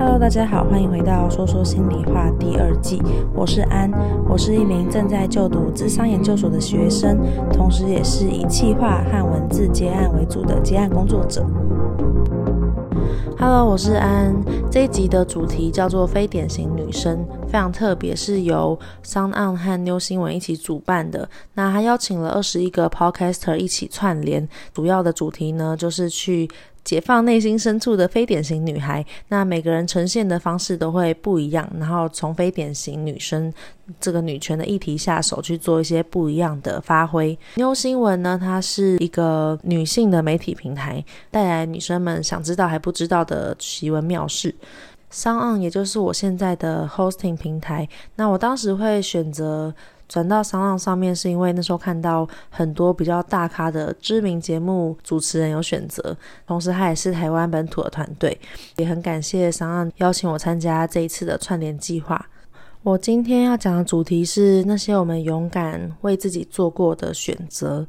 Hello，大家好，欢迎回到说说心里话第二季。我是安，我是一名正在就读智商研究所的学生，同时也是以企划和文字接案为主的接案工作者。Hello，我是安。这一集的主题叫做“非典型女生”，非常特别，是由 SoundOn 和 New 新闻一起主办的。那还邀请了二十一个 Podcaster 一起串联，主要的主题呢，就是去。解放内心深处的非典型女孩，那每个人呈现的方式都会不一样，然后从非典型女生这个女权的议题下手去做一些不一样的发挥。妞新闻呢，它是一个女性的媒体平台，带来女生们想知道还不知道的奇闻妙事。s o n 也就是我现在的 hosting 平台，那我当时会选择。转到 SoundOn 上面，是因为那时候看到很多比较大咖的知名节目主持人有选择，同时他也是台湾本土的团队，也很感谢 SoundOn 邀请我参加这一次的串联计划。我今天要讲的主题是那些我们勇敢为自己做过的选择。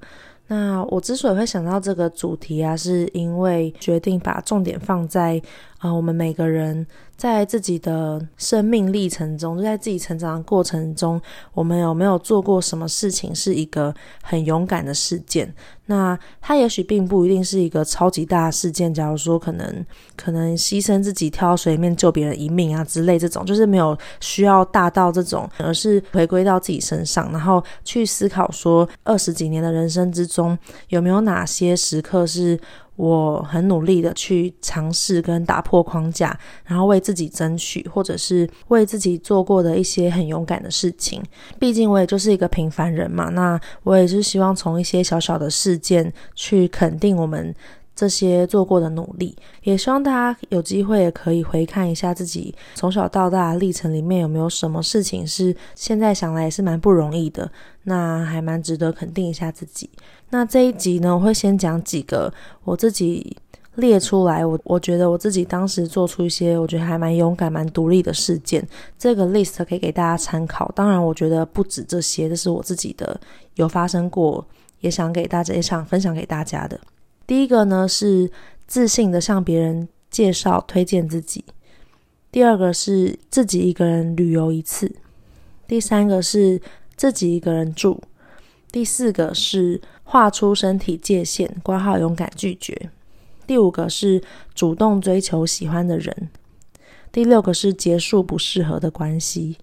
那我之所以会想到这个主题啊，是因为决定把重点放在啊、我们每个人。在自己的生命历程中，就在自己成长的过程中，我们有没有做过什么事情是一个很勇敢的事件？那它也许并不一定是一个超级大的事件，假如说可能可能牺牲自己跳到水里面救别人一命啊之类这种，就是没有需要大到这种，而是回归到自己身上，然后去思考说二十几年的人生之中，有没有哪些时刻是。我很努力的去尝试跟打破框架，然后为自己争取，或者是为自己做过的一些很勇敢的事情。毕竟我也就是一个平凡人嘛，那我也是希望从一些小小的事件去肯定我们。这些做过的努力，也希望大家有机会也可以回看一下自己从小到大历程里面有没有什么事情是现在想来也是蛮不容易的，那还蛮值得肯定一下自己。那这一集呢，我会先讲几个我自己列出来，我我觉得我自己当时做出一些我觉得还蛮勇敢、蛮独立的事件，这个 list 可以给大家参考。当然，我觉得不止这些，这是我自己的有发生过，也想给大家，也想分享给大家的。第一个呢是自信的向别人介绍推荐自己，第二个是自己一个人旅游一次，第三个是自己一个人住，第四个是画出身体界限，挂号勇敢拒绝，第五个是主动追求喜欢的人，第六个是结束不适合的关系。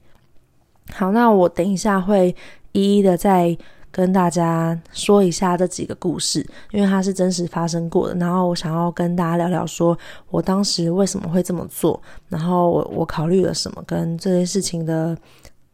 好，那我等一下会一一的在。跟大家说一下这几个故事，因为它是真实发生过的。然后我想要跟大家聊聊，说我当时为什么会这么做，然后我我考虑了什么，跟这件事情的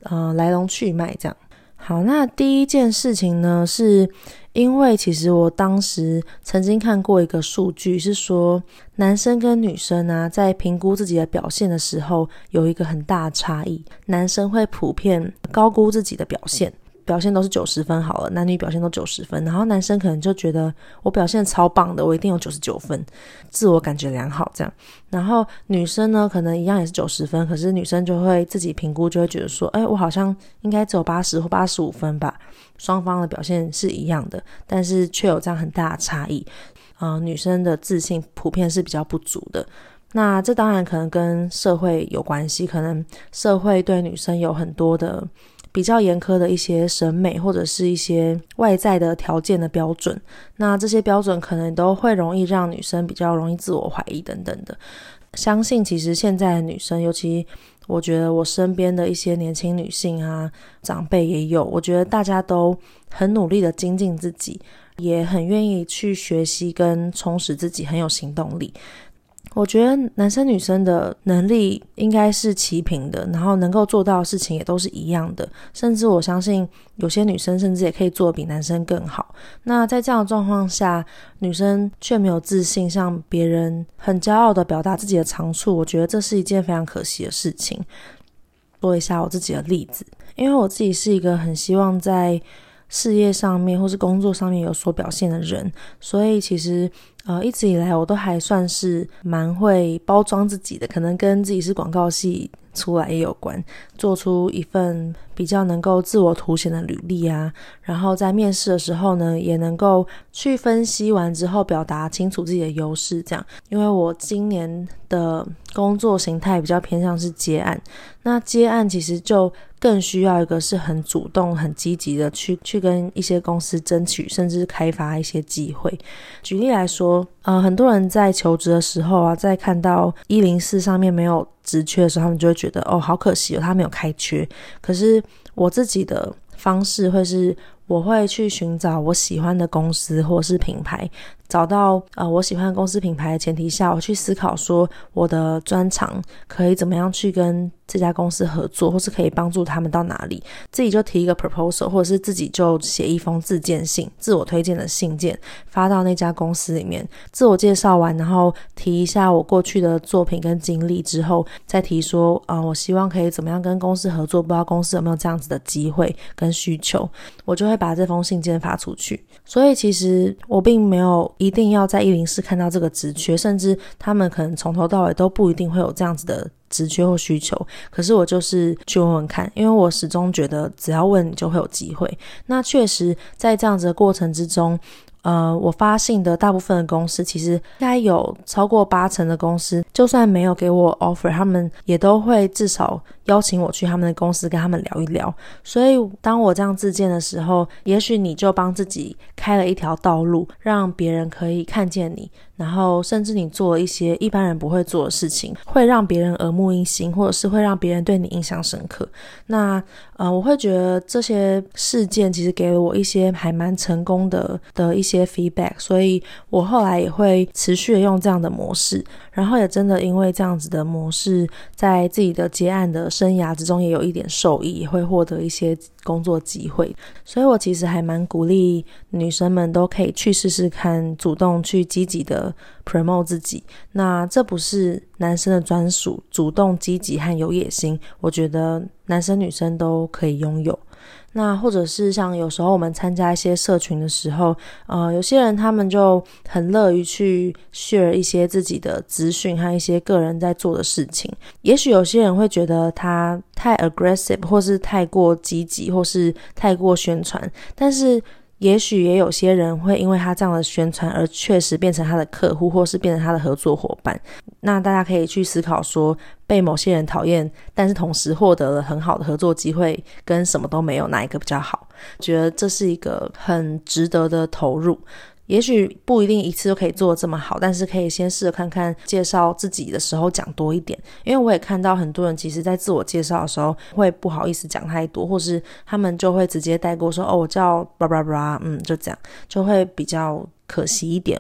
呃来龙去脉。这样好，那第一件事情呢，是因为其实我当时曾经看过一个数据，是说男生跟女生啊，在评估自己的表现的时候，有一个很大的差异，男生会普遍高估自己的表现。表现都是九十分好了，男女表现都九十分，然后男生可能就觉得我表现超棒的，我一定有九十九分，自我感觉良好这样。然后女生呢，可能一样也是九十分，可是女生就会自己评估，就会觉得说，哎，我好像应该只有八十或八十五分吧。双方的表现是一样的，但是却有这样很大的差异。嗯、呃，女生的自信普遍是比较不足的。那这当然可能跟社会有关系，可能社会对女生有很多的。比较严苛的一些审美，或者是一些外在的条件的标准，那这些标准可能都会容易让女生比较容易自我怀疑等等的。相信其实现在的女生，尤其我觉得我身边的一些年轻女性啊，长辈也有，我觉得大家都很努力的精进自己，也很愿意去学习跟充实自己，很有行动力。我觉得男生女生的能力应该是齐平的，然后能够做到的事情也都是一样的，甚至我相信有些女生甚至也可以做比男生更好。那在这样的状况下，女生却没有自信，向别人很骄傲地表达自己的长处，我觉得这是一件非常可惜的事情。说一下我自己的例子，因为我自己是一个很希望在事业上面或是工作上面有所表现的人，所以其实呃一直以来我都还算是蛮会包装自己的，可能跟自己是广告系出来也有关，做出一份比较能够自我凸显的履历啊，然后在面试的时候呢，也能够去分析完之后表达清楚自己的优势。这样，因为我今年的工作形态比较偏向是接案，那接案其实就更需要一个是很主动、很积极的去去跟一些公司争取，甚至开发一些机会。举例来说，呃，很多人在求职的时候啊，在看到一零四上面没有职缺的时候，他们就会觉得哦，好可惜哦，他没有开缺。可是我自己的方式会是，我会去寻找我喜欢的公司或是品牌。找到呃我喜欢的公司品牌的前提下，我去思考说我的专长可以怎么样去跟这家公司合作，或是可以帮助他们到哪里。自己就提一个 proposal，或者是自己就写一封自荐信、自我推荐的信件，发到那家公司里面，自我介绍完，然后提一下我过去的作品跟经历之后，再提说啊、我希望可以怎么样跟公司合作，不知道公司有没有这样子的机会跟需求，我就会把这封信件发出去。所以其实我并没有。一定要在一零四看到这个职缺，甚至他们可能从头到尾都不一定会有这样子的职缺或需求。可是我就是去问问看，因为我始终觉得只要问你就会有机会。那确实在这样子的过程之中。呃，我发信的大部分的公司，其实应该有超过八成的公司，就算没有给我 offer，他们也都会至少邀请我去他们的公司跟他们聊一聊。所以，当我这样自荐的时候，也许你就帮自己开了一条道路，让别人可以看见你。然后，甚至你做一些一般人不会做的事情，会让别人耳目一新，或者是会让别人对你印象深刻。那呃，我会觉得这些事件其实给了我一些还蛮成功的的一些 feedback，所以我后来也会持续的用这样的模式。然后也真的因为这样子的模式，在自己的接案的生涯之中也有一点受益，也会获得一些工作机会。所以我其实还蛮鼓励女生们都可以去试试看，主动去积极的。promote 自己，那这不是男生的专属，主动积极和有野心，我觉得男生女生都可以拥有。那或者是像有时候我们参加一些社群的时候，呃，有些人他们就很乐于去 share 一些自己的资讯和一些个人在做的事情。也许有些人会觉得他太 aggressive，或是太过积极，或是太过宣传，但是。也许也有些人会因为他这样的宣传而确实变成他的客户，或是变成他的合作伙伴。那大家可以去思考说，被某些人讨厌，但是同时获得了很好的合作机会，跟什么都没有，哪一个比较好？觉得这是一个很值得的投入。也许不一定一次就可以做的这么好，但是可以先试着看看介绍自己的时候讲多一点，因为我也看到很多人其实在自我介绍的时候会不好意思讲太多，或是他们就会直接带过说哦，我叫巴拉巴拉，嗯，就这样，就会比较可惜一点。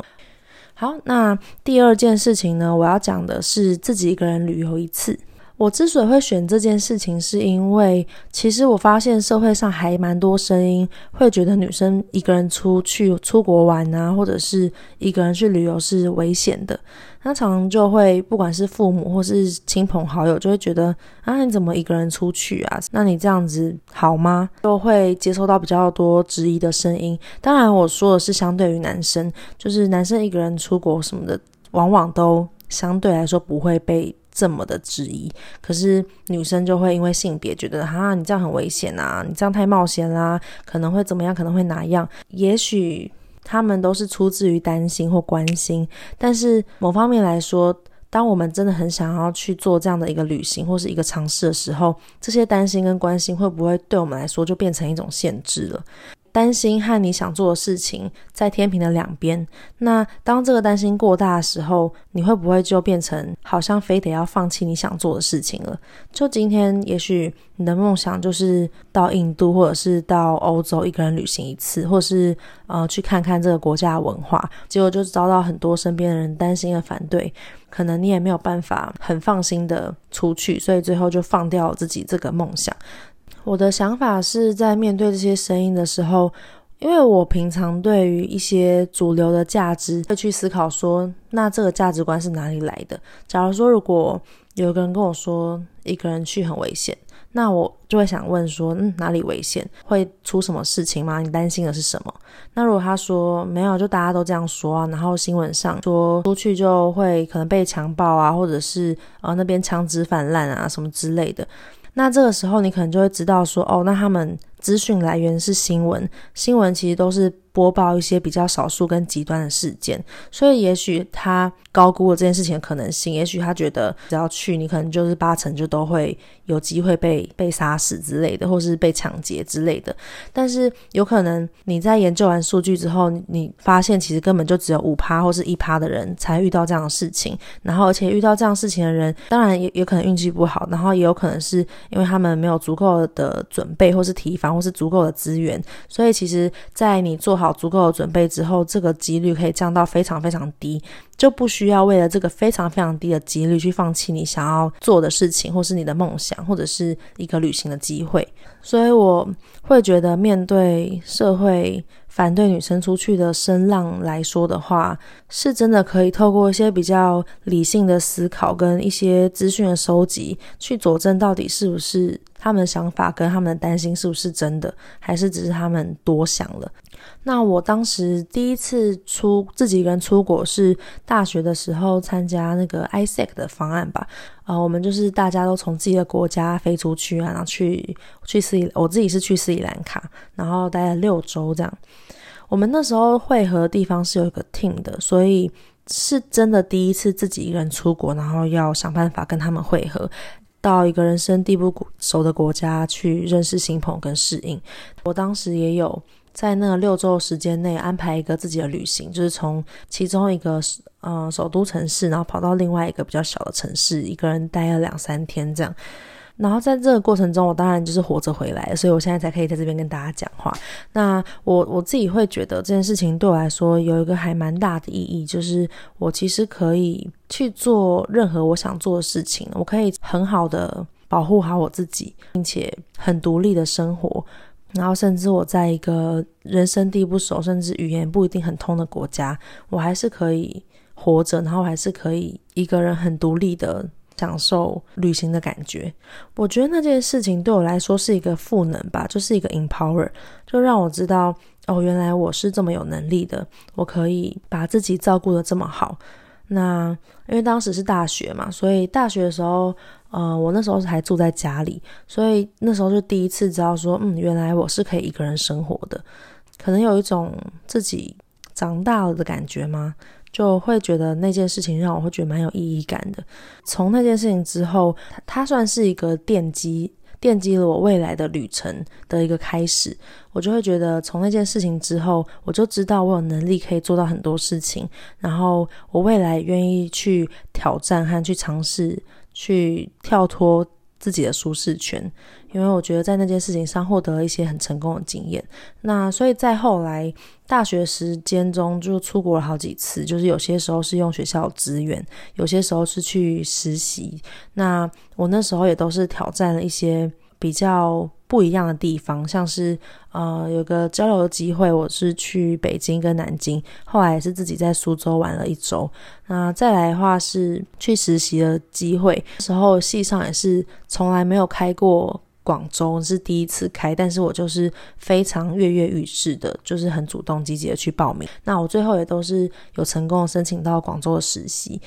好，那第二件事情呢，我要讲的是自己一个人旅游一次。我之所以会选这件事情，是因为其实我发现社会上还蛮多声音会觉得女生一个人出去出国玩啊，或者是一个人去旅游是危险的。那常常就会不管是父母或是亲朋好友，就会觉得啊，你怎么一个人出去啊？那你这样子好吗？就会接收到比较多质疑的声音。当然，我说的是相对于男生，就是男生一个人出国什么的，往往都相对来说不会被。这么的质疑，可是女生就会因为性别觉得哈，你这样很危险啊，你这样太冒险啦，可能会怎么样，可能会哪样？也许他们都是出自于担心或关心，但是某方面来说，当我们真的很想要去做这样的一个旅行或是一个尝试的时候，这些担心跟关心会不会对我们来说就变成一种限制了？担心和你想做的事情在天平的两边，那当这个担心过大的时候，你会不会就变成好像非得要放弃你想做的事情了？就今天，也许你的梦想就是到印度或者是到欧洲一个人旅行一次，或是呃去看看这个国家的文化，结果就遭到很多身边的人担心的反对，可能你也没有办法很放心的出去，所以最后就放掉自己这个梦想。我的想法是在面对这些声音的时候，因为我平常对于一些主流的价值会去思考说，那这个价值观是哪里来的？假如说，如果有一个人跟我说一个人去很危险，那我就会想问说，嗯，哪里危险？会出什么事情吗？你担心的是什么？那如果他说没有，就大家都这样说啊，然后新闻上说出去就会可能被强暴啊，或者是呃那边枪支泛滥啊什么之类的，那这个时候你可能就会知道说，哦，那他们资讯来源是新闻，新闻其实都是。播报一些比较少数跟极端的事件，所以也许他高估了这件事情的可能性。也许他觉得只要去，你可能就是八成就都会有机会被被杀死之类的，或是被抢劫之类的。但是有可能你在研究完数据之后，你发现其实根本就只有五趴或是一趴的人才遇到这样的事情。然后而且遇到这样事情的人，当然也也可能运气不好，然后也有可能是因为他们没有足够的准备，或是提防，或是足够的资源。所以其实，在你做好足够的准备之后，这个几率可以降到非常非常低，就不需要为了这个非常非常低的几率去放弃你想要做的事情，或是你的梦想，或者是一个旅行的机会。所以我会觉得，面对社会反对女生出去的声浪来说的话，是真的可以透过一些比较理性的思考跟一些资讯的收集，去佐证到底是不是他们的想法跟他们的担心是不是真的，还是只是他们多想了。那我当时第一次出自己一个人出国是大学的时候参加那个 ISEC 的方案吧，呃，我们就是大家都从自己的国家飞出去啊，然后去去斯里，我自己是去斯里兰卡，然后待了六周这样。我们那时候会合的地方是有一个 team 的，所以是真的第一次自己一个人出国，然后要想办法跟他们会合，到一个人生地不熟的国家去认识新朋友跟适应。我当时也有。在那六周时间内安排一个自己的旅行，就是从其中一个呃首都城市，然后跑到另外一个比较小的城市，一个人待了两三天这样。然后在这个过程中，我当然就是活着回来，所以我现在才可以在这边跟大家讲话。那我我自己会觉得这件事情对我来说有一个还蛮大的意义，就是我其实可以去做任何我想做的事情，我可以很好的保护好我自己，并且很独立的生活。然后，甚至我在一个人生地不熟，甚至语言不一定很通的国家，我还是可以活着，然后还是可以一个人很独立的享受旅行的感觉。我觉得那件事情对我来说是一个赋能吧，就是一个 empower，就让我知道哦，原来我是这么有能力的，我可以把自己照顾得这么好。那因为当时是大学嘛，所以大学的时候。呃，我那时候还住在家里，所以那时候就第一次知道说，嗯，原来我是可以一个人生活的，可能有一种自己长大了的感觉吗？就会觉得那件事情让我会觉得蛮有意义感的。从那件事情之后，它算是一个奠基，奠基了我未来的旅程的一个开始。我就会觉得，从那件事情之后，我就知道我有能力可以做到很多事情，然后我未来愿意去挑战和去尝试。去跳脱自己的舒适圈，因为我觉得在那件事情上获得了一些很成功的经验。那所以在后来大学时间中就出国了好几次，就是有些时候是用学校资源，有些时候是去实习。那我那时候也都是挑战了一些比较不一样的地方，像是呃有个交流的机会，我是去北京跟南京，后来也是自己在苏州玩了一周。那再来的话是去实习的机会，时候系上也是从来没有开过广州，是第一次开，但是我就是非常跃跃欲试的，就是很主动积极的去报名。那我最后也都是有成功的申请到广州的实习。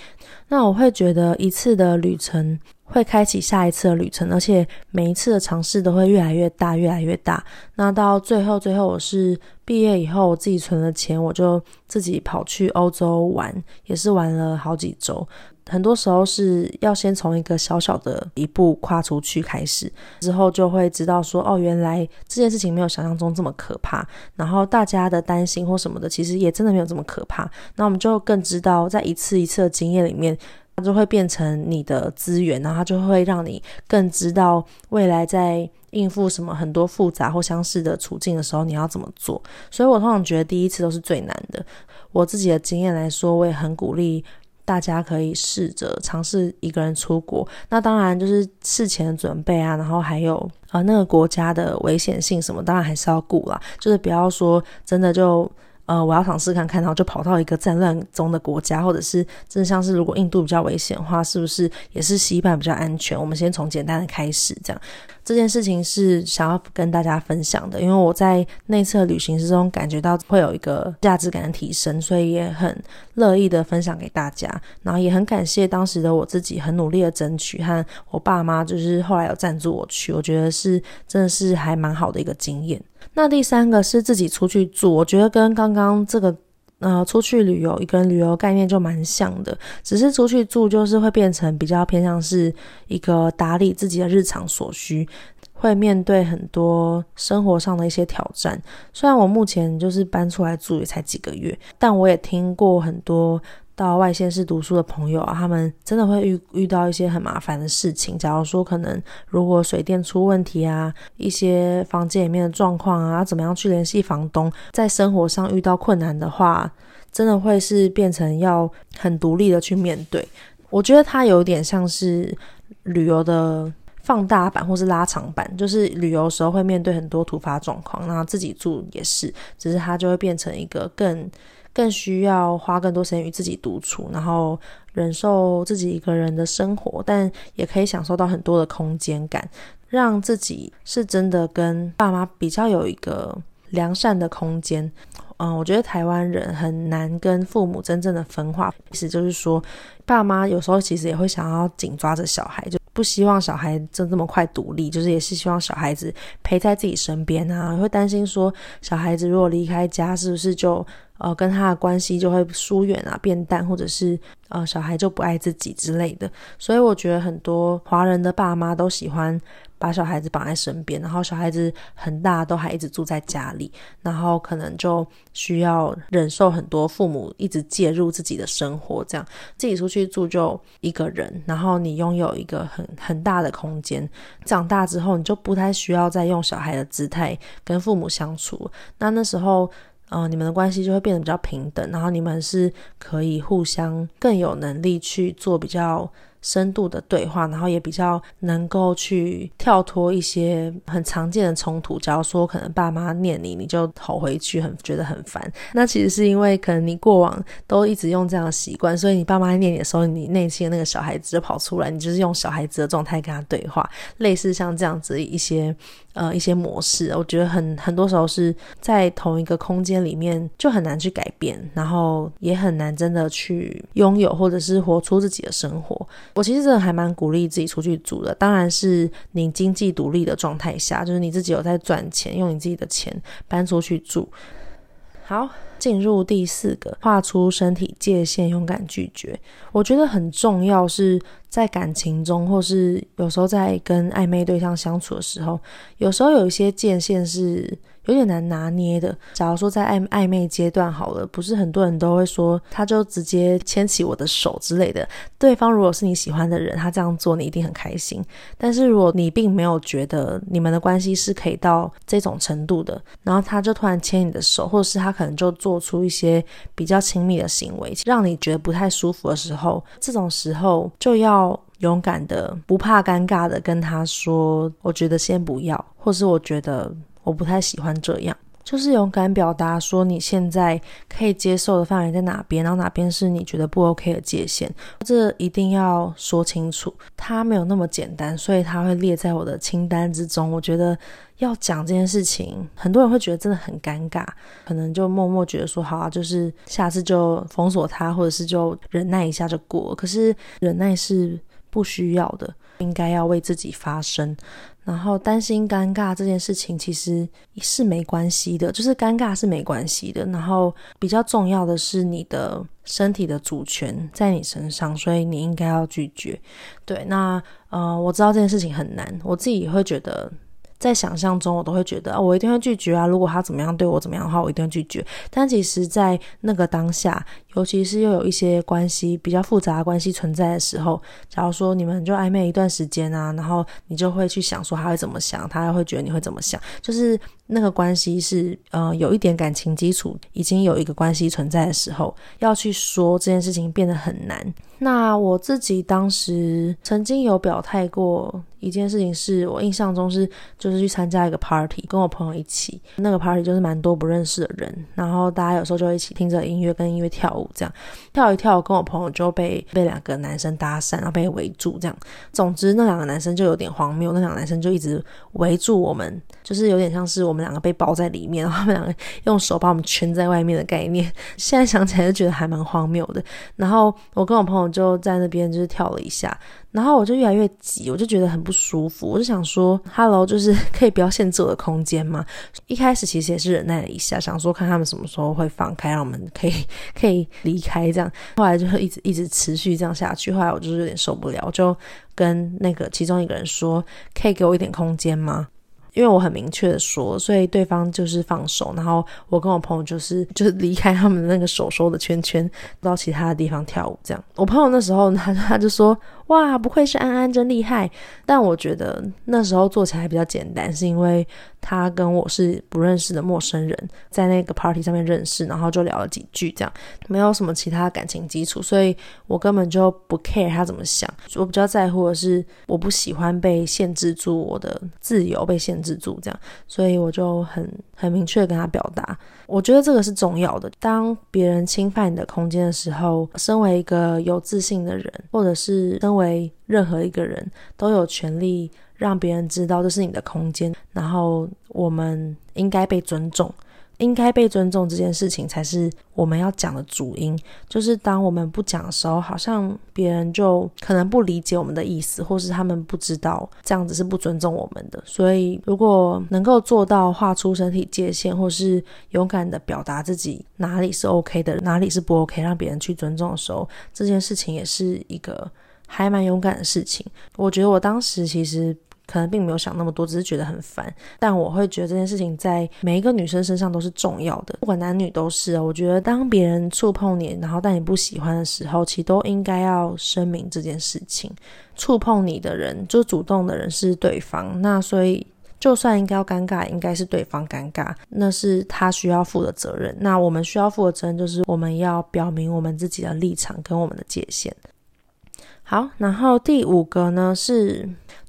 那我会觉得一次的旅程。会开启下一次的旅程，而且每一次的尝试都会越来越大，越来越大。那到最后，最后我是毕业以后，我自己存了钱，我就自己跑去欧洲玩，也是玩了好几周。很多时候是要先从一个小小的一步跨出去开始，之后就会知道说，哦，原来这件事情没有想象中这么可怕。然后大家的担心或什么的，其实也真的没有这么可怕。那我们就更知道，在一次一次的经验里面。它就会变成你的资源，然后它就会让你更知道未来在应付什么很多复杂或相似的处境的时候，你要怎么做。所以我通常觉得第一次都是最难的。我自己的经验来说，我也很鼓励大家可以试着尝试一个人出国。那当然就是事前的准备啊，然后还有啊、那个国家的危险性什么，当然还是要顾啦。就是不要说真的就。呃，我要尝试看看，然后就跑到一个战乱中的国家，或者是真的像是如果印度比较危险的话，是不是也是西半比较安全？我们先从简单的开始，这样这件事情是想要跟大家分享的，因为我在那次旅行之中感觉到会有一个价值感的提升，所以也很乐意的分享给大家。然后也很感谢当时的我自己很努力的争取，和我爸妈就是后来有赞助我去，我觉得是真的是还蛮好的一个经验。那第三个是自己出去住，我觉得跟刚刚这个。呃，出去旅游跟旅游概念就蛮像的，只是出去住就是会变成比较偏向是一个打理自己的日常所需，会面对很多生活上的一些挑战。虽然我目前就是搬出来住也才几个月，但我也听过很多。到外县市读书的朋友啊，他们真的会遇遇到一些很麻烦的事情。假如说可能如果水电出问题啊，一些房间里面的状况啊，怎么样去联系房东，在生活上遇到困难的话，真的会是变成要很独立的去面对。我觉得它有点像是旅游的放大版或是拉长版，就是旅游时候会面对很多突发状况，那自己住也是，只是它就会变成一个更。更需要花更多时间与自己独处，然后忍受自己一个人的生活，但也可以享受到很多的空间感，让自己是真的跟爸妈比较有一个良善的空间。嗯，我觉得台湾人很难跟父母真正的分化，意思就是说，爸妈有时候其实也会想要紧抓着小孩，就不希望小孩就这么快独立，就是也是希望小孩子陪在自己身边啊，会担心说小孩子如果离开家，是不是就。呃，跟他的关系就会疏远啊，变淡，或者是呃，小孩就不爱自己之类的。所以我觉得很多华人的爸妈都喜欢把小孩子绑在身边，然后小孩子很大都还一直住在家里，然后可能就需要忍受很多父母一直介入自己的生活，这样自己出去住就一个人，然后你拥有一个很很大的空间。长大之后，你就不太需要再用小孩的姿态跟父母相处。那那时候。呃，你们的关系就会变得比较平等，然后你们是可以互相更有能力去做比较深度的对话，然后也比较能够去跳脱一些很常见的冲突。假如说可能爸妈念你，你就吼回去，很觉得很烦。那其实是因为可能你过往都一直用这样的习惯，所以你爸妈念你的时候，你内心的那个小孩子就跑出来，你就是用小孩子的状态跟他对话，类似像这样子一些。呃，一些模式，我觉得很很多时候是在同一个空间里面就很难去改变，然后也很难真的去拥有或者是活出自己的生活。我其实真的还蛮鼓励自己出去住的，当然是你经济独立的状态下，就是你自己有在赚钱，用你自己的钱搬出去住。好，进入第四个，画出身体界限，勇敢拒绝。我觉得很重要，是在感情中，或是有时候在跟暧昧对象相处的时候，有时候有一些界限是。有点难拿捏的。假如说在暧暧昧阶段好了，不是很多人都会说，他就直接牵起我的手之类的。对方如果是你喜欢的人，他这样做你一定很开心。但是如果你并没有觉得你们的关系是可以到这种程度的，然后他就突然牵你的手，或者是他可能就做出一些比较亲密的行为，让你觉得不太舒服的时候，这种时候就要勇敢的、不怕尴尬的跟他说：“我觉得先不要，或是我觉得。”我不太喜欢这样，就是勇敢表达说你现在可以接受的范围在哪边，然后哪边是你觉得不 OK 的界限，这一定要说清楚。它没有那么简单，所以它会列在我的清单之中。我觉得要讲这件事情，很多人会觉得真的很尴尬，可能就默默觉得说好啊，就是下次就封锁他，或者是就忍耐一下就过。可是忍耐是不需要的，应该要为自己发声。然后担心尴尬这件事情其实是没关系的，就是尴尬是没关系的。然后比较重要的是你的身体的主权在你身上，所以你应该要拒绝。对，那呃，我知道这件事情很难，我自己也会觉得。在想象中，我都会觉得，我一定会拒绝啊！如果他怎么样对我怎么样的话，我一定会拒绝。但其实，在那个当下，尤其是又有一些关系比较复杂的关系存在的时候，假如说你们就暧昧一段时间啊，然后你就会去想说他会怎么想，他会觉得你会怎么想，就是那个关系是呃有一点感情基础，已经有一个关系存在的时候，要去说这件事情变得很难。那我自己当时曾经有表态过一件事情是我印象中是就是去参加一个 party，跟我朋友一起，那个 party 就是蛮多不认识的人，然后大家有时候就一起听着音乐跟音乐跳舞，这样跳一跳，跟我朋友就被被两个男生搭讪，然后被围住，这样。总之那两个男生就有点荒谬，那两个男生就一直围住我们，就是有点像是我们两个被包在里面，然后他们两个 用手把我们圈在外面的概念。现在想起来就觉得还蛮荒谬的。然后我跟我朋友就在那边就是跳了一下。然后我就越来越急，我就觉得很不舒服，我就想说，Hello，就是 可以不要限制我的空间吗？一开始其实也是忍耐了一下，想说看他们什么时候会放开，让我们可以 可以离开这样。后来就一直一直持续这样下去，后来我就是有点受不了，就跟那个其中一个人说，可以给我一点空间吗？因为我很明确的说，所以对方就是放手，然后我跟我朋友就是 就是离开他们的那个手收的圈圈，到其他的地方跳舞。这样，我朋友那时候他他就说：“哇，不愧是安安，真厉害。”但我觉得那时候做起来比较简单，是因为他跟我是不认识的陌生人，在那个 party 上面认识，然后就聊了几句，这样没有什么其他感情基础，所以我根本就不 care 他怎么想。我比较在乎的是，我不喜欢被限制住我的自由，被限制。住这样，所以我就很很明确跟他表达，我觉得这个是重要的。当别人侵犯你的空间的时候，身为一个有自信的人，或者是身为任何一个人，都有权利让别人知道这是你的空间，然后我们应该被尊重。应该被尊重这件事情才是我们要讲的主因。就是当我们不讲的时候，好像别人就可能不理解我们的意思，或是他们不知道这样子是不尊重我们的。所以，如果能够做到画出身体界限，或是勇敢的表达自己哪里是 OK 的，哪里是不 OK，让别人去尊重的时候，这件事情也是一个还蛮勇敢的事情。我觉得我当时其实。可能并没有想那么多，只是觉得很烦。但我会觉得这件事情在每一个女生身上都是重要的，不管男女都是。我觉得当别人触碰你，然后但你不喜欢的时候，其实都应该要声明这件事情。触碰你的人，就主动的人是对方，那所以就算应该要尴尬，应该是对方尴尬，那是他需要负的责任。那我们需要负的责任就是我们要表明我们自己的立场跟我们的界限。好，然后第五个呢是。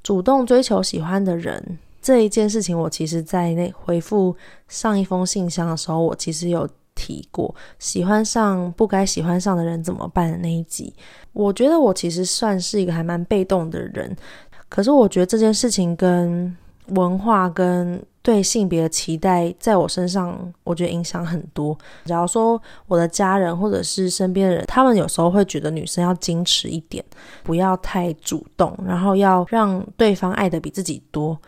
主动追求喜欢的人这一件事情，我其实在那回复上一封信箱的时候，我其实有提过，喜欢上不该喜欢上的人怎么办的那一集。我觉得我其实算是一个还蛮被动的人，可是我觉得这件事情跟文化跟对性别的期待，在我身上，我觉得影响很多。假如说我的家人或者是身边的人，他们有时候会觉得女生要矜持一点，不要太主动，然后要让对方爱得比自己多。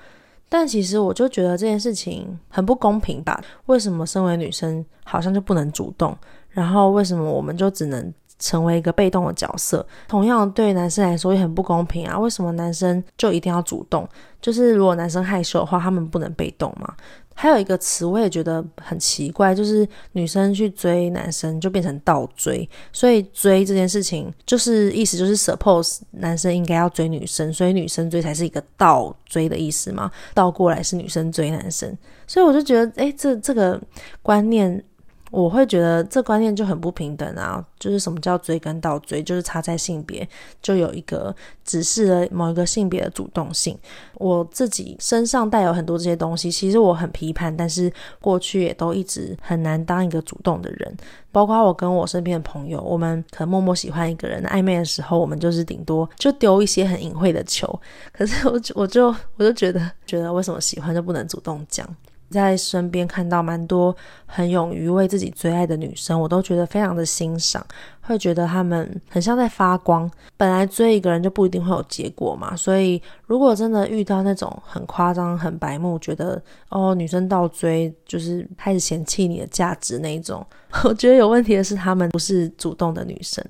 但其实我就觉得这件事情很不公平吧？为什么身为女生好像就不能主动？然后为什么我们就只能成为一个被动的角色？同样对男生来说也很不公平啊！为什么男生就一定要主动？就是如果男生害羞的话，他们不能被动吗？还有一个词我也觉得很奇怪，就是女生去追男生就变成倒追，所以追这件事情就是意思就是 suppose 男生应该要追女生，所以女生追才是一个倒追的意思嘛，倒过来是女生追男生，所以我就觉得，诶，这这个观念。我会觉得这观念就很不平等啊！就是什么叫追跟倒追，就是差在性别，就有一个指示了某一个性别的主动性。我自己身上带有很多这些东西，其实我很批判，但是过去也都一直很难当一个主动的人。包括我跟我身边的朋友，我们可能默默喜欢一个人，暧昧的时候，我们就是顶多就丢一些很隐晦的球。可是我就我就我就觉得，觉得为什么喜欢就不能主动讲？在身边看到蛮多很勇于为自己追爱的女生，我都觉得非常的欣赏，会觉得她们很像在发光。本来追一个人就不一定会有结果嘛，所以如果真的遇到那种很夸张、很白目，觉得哦女生倒追就是开始嫌弃你的价值那种，我觉得有问题的是她们不是主动的女生。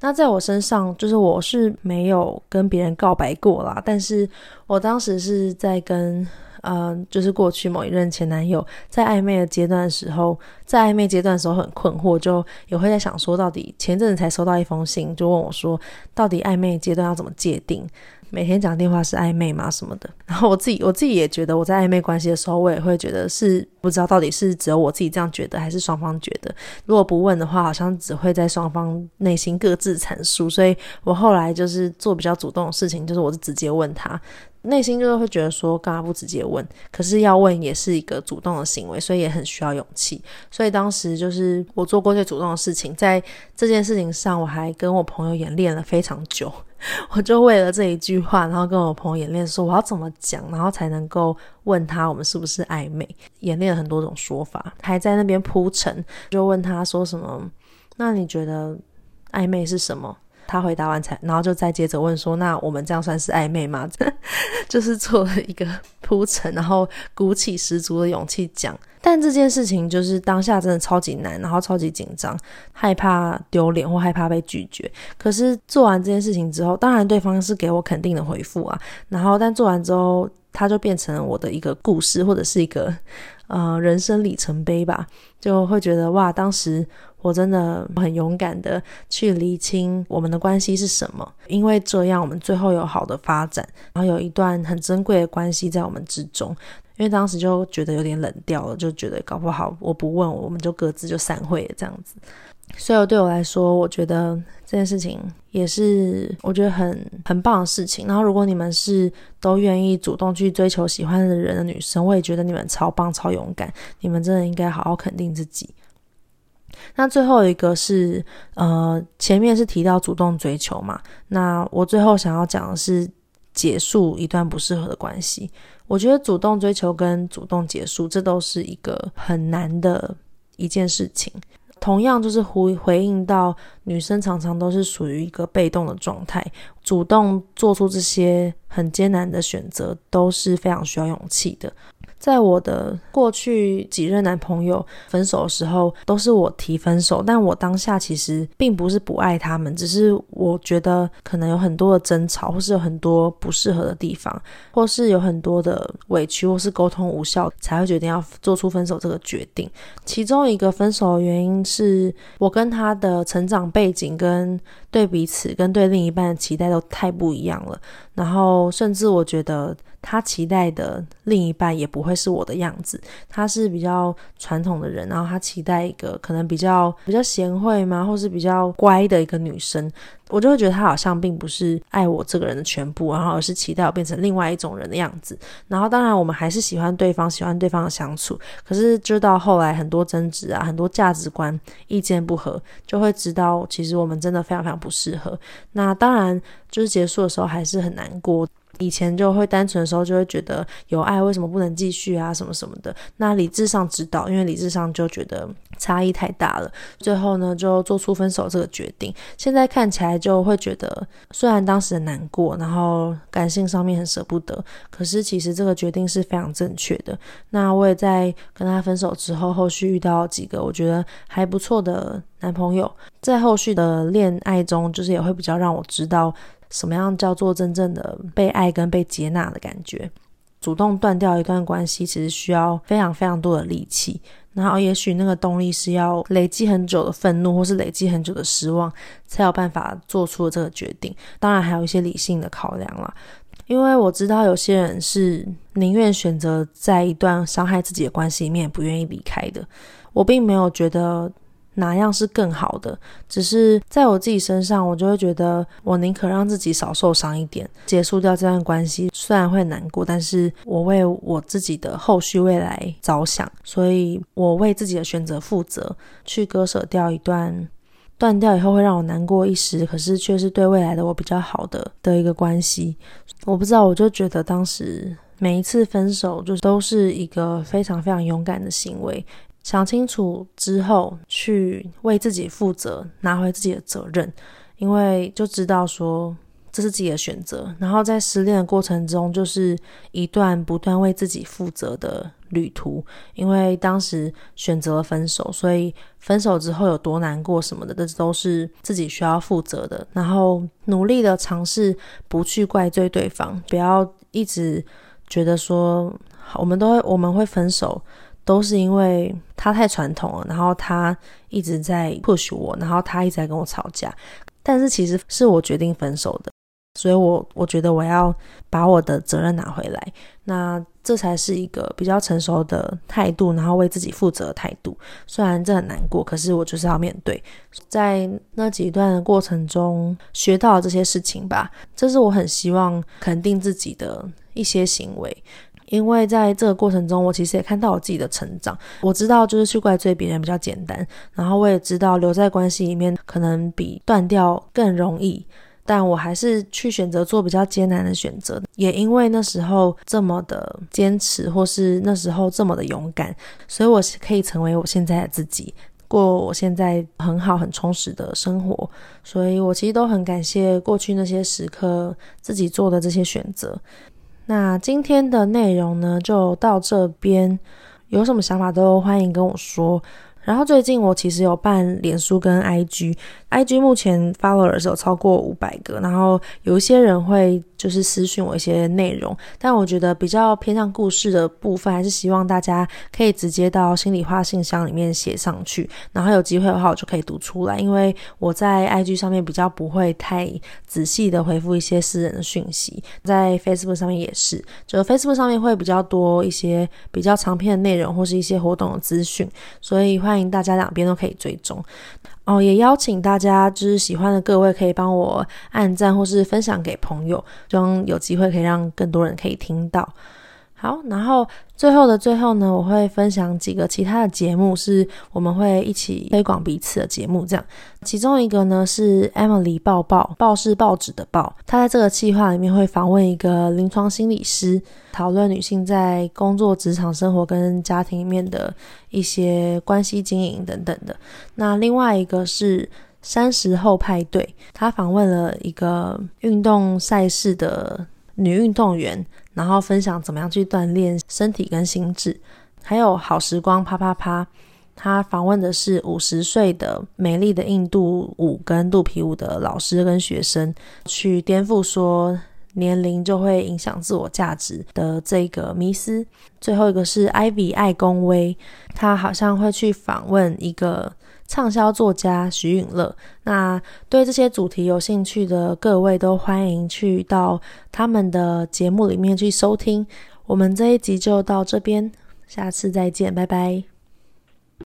那在我身上，就是我是没有跟别人告白过啦，但是我当时是在跟。嗯，就是过去某一任前男友在暧昧的阶段的时候，在暧昧阶段的时候很困惑，就也会在想说，到底前阵子才收到一封信，就问我说，到底暧昧阶段要怎么界定？每天讲电话是暧昧吗？什么的？然后我自己我自己也觉得，我在暧昧关系的时候，我也会觉得是不知道到底是只有我自己这样觉得，还是双方觉得。如果不问的话，好像只会在双方内心各自阐述。所以我后来就是做比较主动的事情，就是我是直接问他。内心就是会觉得说，干嘛不直接问？可是要问也是一个主动的行为，所以也很需要勇气。所以当时就是我做过最主动的事情，在这件事情上，我还跟我朋友演练了非常久。我就为了这一句话，然后跟我朋友演练说我要怎么讲，然后才能够问他我们是不是暧昧。演练了很多种说法，还在那边铺陈，就问他说什么？那你觉得暧昧是什么？他回答完才，然后就再接着问说：“那我们这样算是暧昧吗？” 就是做了一个铺陈，然后鼓起十足的勇气讲。但这件事情就是当下真的超级难，然后超级紧张，害怕丢脸或害怕被拒绝。可是做完这件事情之后，当然对方是给我肯定的回复啊。然后但做完之后，他就变成了我的一个故事，或者是一个呃人生里程碑吧。就会觉得哇，当时。我真的很勇敢的去厘清我们的关系是什么，因为这样我们最后有好的发展，然后有一段很珍贵的关系在我们之中。因为当时就觉得有点冷掉了，就觉得搞不好我不问，我们就各自就散会了这样子。所以对我来说，我觉得这件事情也是我觉得很很棒的事情。然后如果你们是都愿意主动去追求喜欢的人的女生，我也觉得你们超棒超勇敢，你们真的应该好好肯定自己。那最后一个是，呃，前面是提到主动追求嘛，那我最后想要讲的是结束一段不适合的关系。我觉得主动追求跟主动结束，这都是一个很难的一件事情。同样就是回回应到女生常常都是属于一个被动的状态，主动做出这些很艰难的选择都是非常需要勇气的。在我的过去几任男朋友分手的时候，都是我提分手，但我当下其实并不是不爱他们，只是我觉得可能有很多的争吵，或是有很多不适合的地方，或是有很多的委屈，或是沟通无效，才会决定要做出分手这个决定。其中一个分手的原因是我跟他的成长背景跟对彼此跟对另一半的期待都太不一样了，然后甚至我觉得。他期待的另一半也不会是我的样子，他是比较传统的人，然后他期待一个可能比较比较贤惠嘛，或是比较乖的一个女生，我就会觉得他好像并不是爱我这个人的全部，然后而是期待我变成另外一种人的样子。然后当然我们还是喜欢对方，喜欢对方的相处，可是就到后来很多争执啊，很多价值观意见不合，就会知道其实我们真的非常非常不适合。那当然就是结束的时候还是很难过。以前就会单纯的时候就会觉得有爱为什么不能继续啊什么什么的，那理智上知道，因为理智上就觉得差异太大了，最后呢就做出分手这个决定。现在看起来就会觉得，虽然当时很难过，然后感性上面很舍不得，可是其实这个决定是非常正确的。那我也在跟他分手之后，后续遇到几个我觉得还不错的男朋友，在后续的恋爱中，就是也会比较让我知道。什么样叫做真正的被爱跟被接纳的感觉？主动断掉一段关系，其实需要非常非常多的力气。然后，也许那个动力是要累积很久的愤怒，或是累积很久的失望，才有办法做出这个决定。当然，还有一些理性的考量啦。因为我知道有些人是宁愿选择在一段伤害自己的关系里面，也不愿意离开的。我并没有觉得。哪样是更好的？只是在我自己身上，我就会觉得，我宁可让自己少受伤一点，结束掉这段关系。虽然会难过，但是我为我自己的后续未来着想，所以我为自己的选择负责，去割舍掉一段断掉以后会让我难过一时，可是却是对未来的我比较好的的一个关系。我不知道，我就觉得当时每一次分手，就都是一个非常非常勇敢的行为。想清楚之后，去为自己负责，拿回自己的责任，因为就知道说这是自己的选择。然后在失恋的过程中，就是一段不断为自己负责的旅途。因为当时选择了分手，所以分手之后有多难过什么的，这都是自己需要负责的。然后努力的尝试不去怪罪对方，不要一直觉得说我们都会我们会分手。都是因为他太传统了，然后他一直在 push 我，然后他一直在跟我吵架，但是其实是我决定分手的，所以我我觉得我要把我的责任拿回来，那这才是一个比较成熟的态度，然后为自己负责的态度。虽然这很难过，可是我就是要面对，在那几段的过程中学到这些事情吧，这是我很希望肯定自己的。一些行为。因为在这个过程中，我其实也看到我自己的成长。我知道，就是去怪罪别人比较简单，然后我也知道留在关系里面可能比断掉更容易，但我还是去选择做比较艰难的选择。也因为那时候这么的坚持，或是那时候这么的勇敢，所以我可以成为我现在的自己，过我现在很好、很充实的生活。所以我其实都很感谢过去那些时刻自己做的这些选择。那今天的内容呢，就到这边。有什么想法都欢迎跟我说。然后最近我其实有办脸书跟 IG IG 目前 followers 有超过五百个，然后有一些人会就是私讯我一些内容，但我觉得比较偏向故事的部分，还是希望大家可以直接到心里话信箱里面写上去，然后有机会的话我就可以读出来，因为我在 IG 上面比较不会太仔细的回复一些私人的讯息，在 Facebook 上面也是，就 Facebook 上面会比较多一些比较长篇的内容或是一些活动的资讯，所以。欢迎大家两边都可以追踪哦，也邀请大家就是喜欢的各位可以帮我按赞或是分享给朋友，希望有机会可以让更多人可以听到。好，然后最后的最后呢，我会分享几个其他的节目，是我们会一起推广彼此的节目。这样，其中一个呢是 Emily 报报，报是报纸的报，他在这个计划里面会访问一个临床心理师，讨论女性在工作、职场生活跟家庭里面的一些关系经营等等的。那另外一个是三十后派对，他访问了一个运动赛事的女运动员。然后分享怎么样去锻炼身体跟心智，还有好时光啪啪啪，他访问的是五十岁的美丽的印度舞跟肚皮舞的老师跟学生，去颠覆说年龄就会影响自我价值的这个迷思。最后一个是 Ivy 爱公威，他好像会去访问一个。畅销作家徐允乐，那对这些主题有兴趣的各位都欢迎去到他们的节目里面去收听。我们这一集就到这边，下次再见，拜拜。